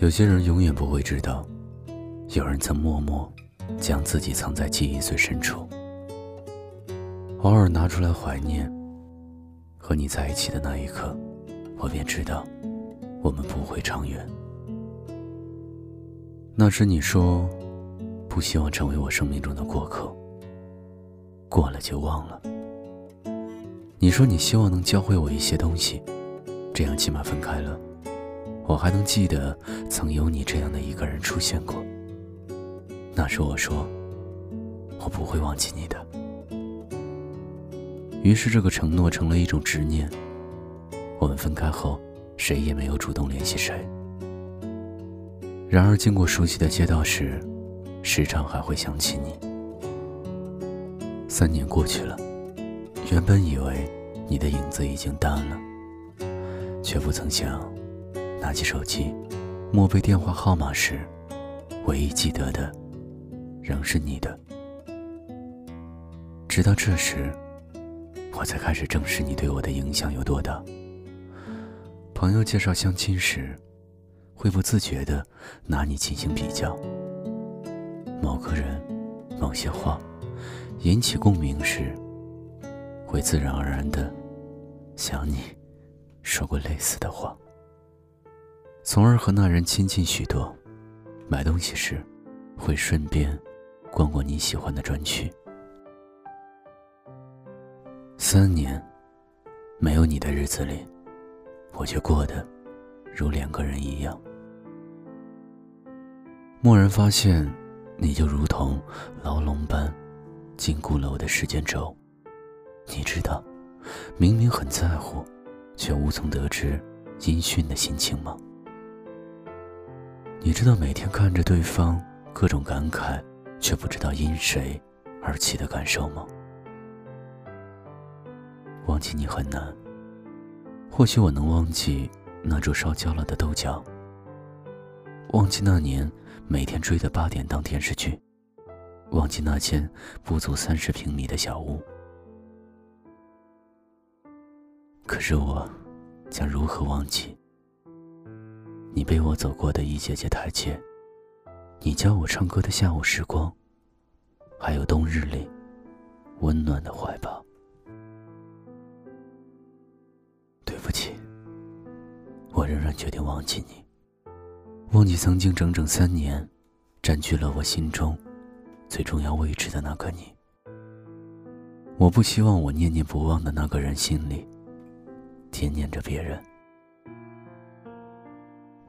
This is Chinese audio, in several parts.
有些人永远不会知道，有人曾默默将自己藏在记忆最深处，偶尔拿出来怀念。和你在一起的那一刻，我便知道，我们不会长远。那时你说，不希望成为我生命中的过客，过了就忘了。你说你希望能教会我一些东西，这样起码分开了。我还能记得曾有你这样的一个人出现过。那时我说，我不会忘记你的。于是这个承诺成了一种执念。我们分开后，谁也没有主动联系谁。然而经过熟悉的街道时，时常还会想起你。三年过去了，原本以为你的影子已经淡了，却不曾想。拿起手机，默背电话号码时，唯一记得的仍是你的。直到这时，我才开始正视你对我的影响有多大。朋友介绍相亲时，会不自觉地拿你进行比较。某个人、某些话引起共鸣时，会自然而然地想你说过类似的话。从而和那人亲近许多。买东西时，会顺便逛逛你喜欢的专区。三年，没有你的日子里，我却过得如两个人一样。蓦然发现，你就如同牢笼般禁锢了我的时间轴。你知道，明明很在乎，却无从得知音讯的心情吗？你知道每天看着对方各种感慨，却不知道因谁而起的感受吗？忘记你很难，或许我能忘记那桌烧焦了的豆角，忘记那年每天追的八点档电视剧，忘记那间不足三十平米的小屋。可是我将如何忘记？你背我走过的一节节台阶，你教我唱歌的下午时光，还有冬日里温暖的怀抱。对不起，我仍然决定忘记你，忘记曾经整整三年占据了我心中最重要位置的那个你。我不希望我念念不忘的那个人心里惦念着别人。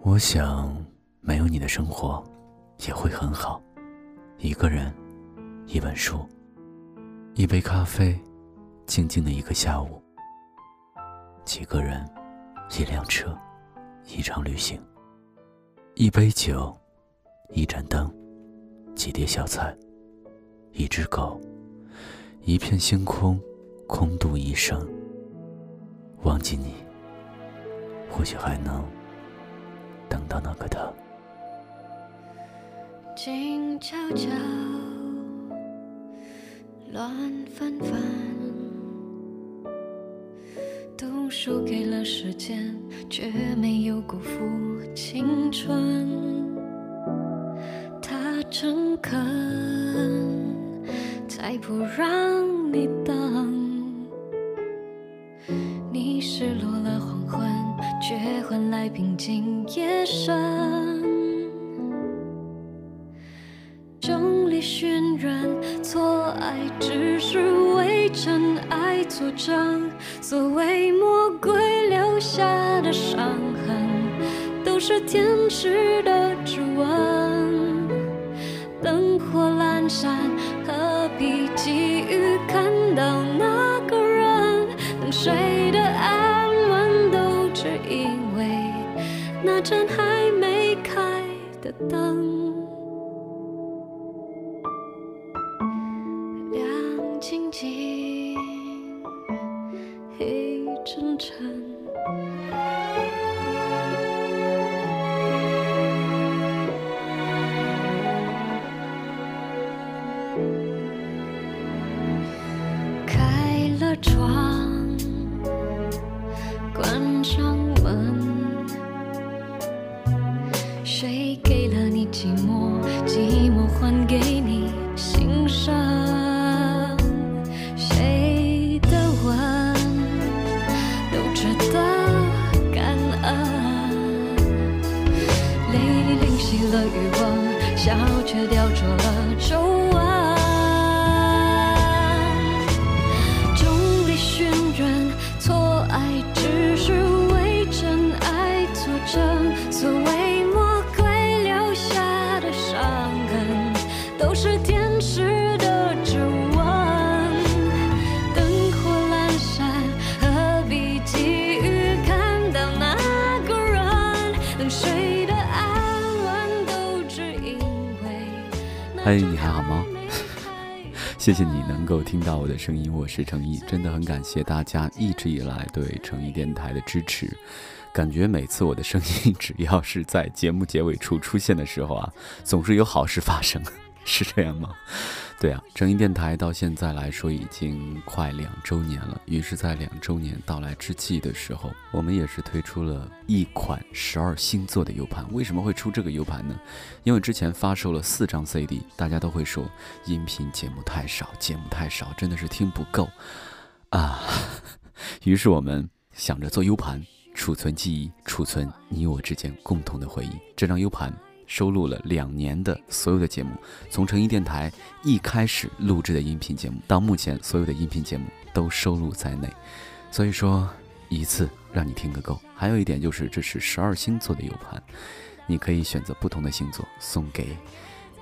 我想，没有你的生活也会很好。一个人，一本书，一杯咖啡，静静的一个下午。几个人，一辆车，一场旅行。一杯酒，一盏灯，几碟小菜，一只狗，一片星空，空度一生。忘记你，或许还能。到那个他，静悄悄，乱纷纷，都输给了时间，却没有辜负青春。他诚恳，才不让你等。换来平静夜深，整理渲染，错爱只是为真爱作证。所谓魔鬼留下的伤痕，都是天使的指纹。灯火阑珊，那盏还没开的灯，亮晶晶，黑沉沉。却雕琢了皱嗨你还好吗 谢谢你能够听到我的声音，我是诚毅，真的很感谢大家一直以来对诚毅电台的支持。感觉每次我的声音只要是在节目结尾处出现的时候啊，总是有好事发生，是这样吗？对啊，程毅电台到现在来说已经快两周年了。于是，在两周年到来之际的时候，我们也是推出了一款十二星座的 U 盘。为什么会出这个 U 盘呢？因为之前发售了四张 CD，大家都会说音频节目太少，节目太少，真的是听不够啊。于是我们想着做 U 盘，储存记忆，储存你我之间共同的回忆。这张 U 盘收录了两年的所有的节目，从成音电台一开始录制的音频节目，到目前所有的音频节目都收录在内。所以说，一次让你听个够。还有一点就是，这是十二星座的 U 盘，你可以选择不同的星座送给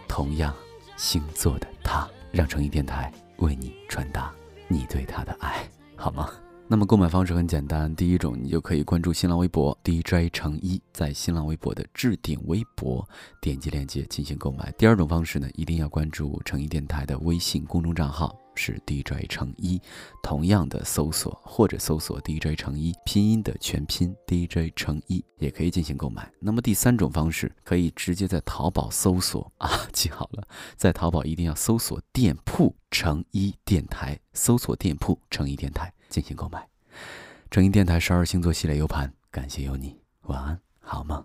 同样星座的他，让成音电台为你传达你对他的爱，好吗？那么购买方式很简单，第一种你就可以关注新浪微博 DJ 成一，在新浪微博的置顶微博点击链接进行购买。第二种方式呢，一定要关注成一电台的微信公众账号是 DJ 程一，同样的搜索或者搜索 DJ 程一拼音的全拼 DJ 程一也可以进行购买。那么第三种方式可以直接在淘宝搜索啊，记好了，在淘宝一定要搜索店铺成一电台，搜索店铺成一电台进行购买。成一电台十二星座系列 U 盘，感谢有你，晚安，好梦。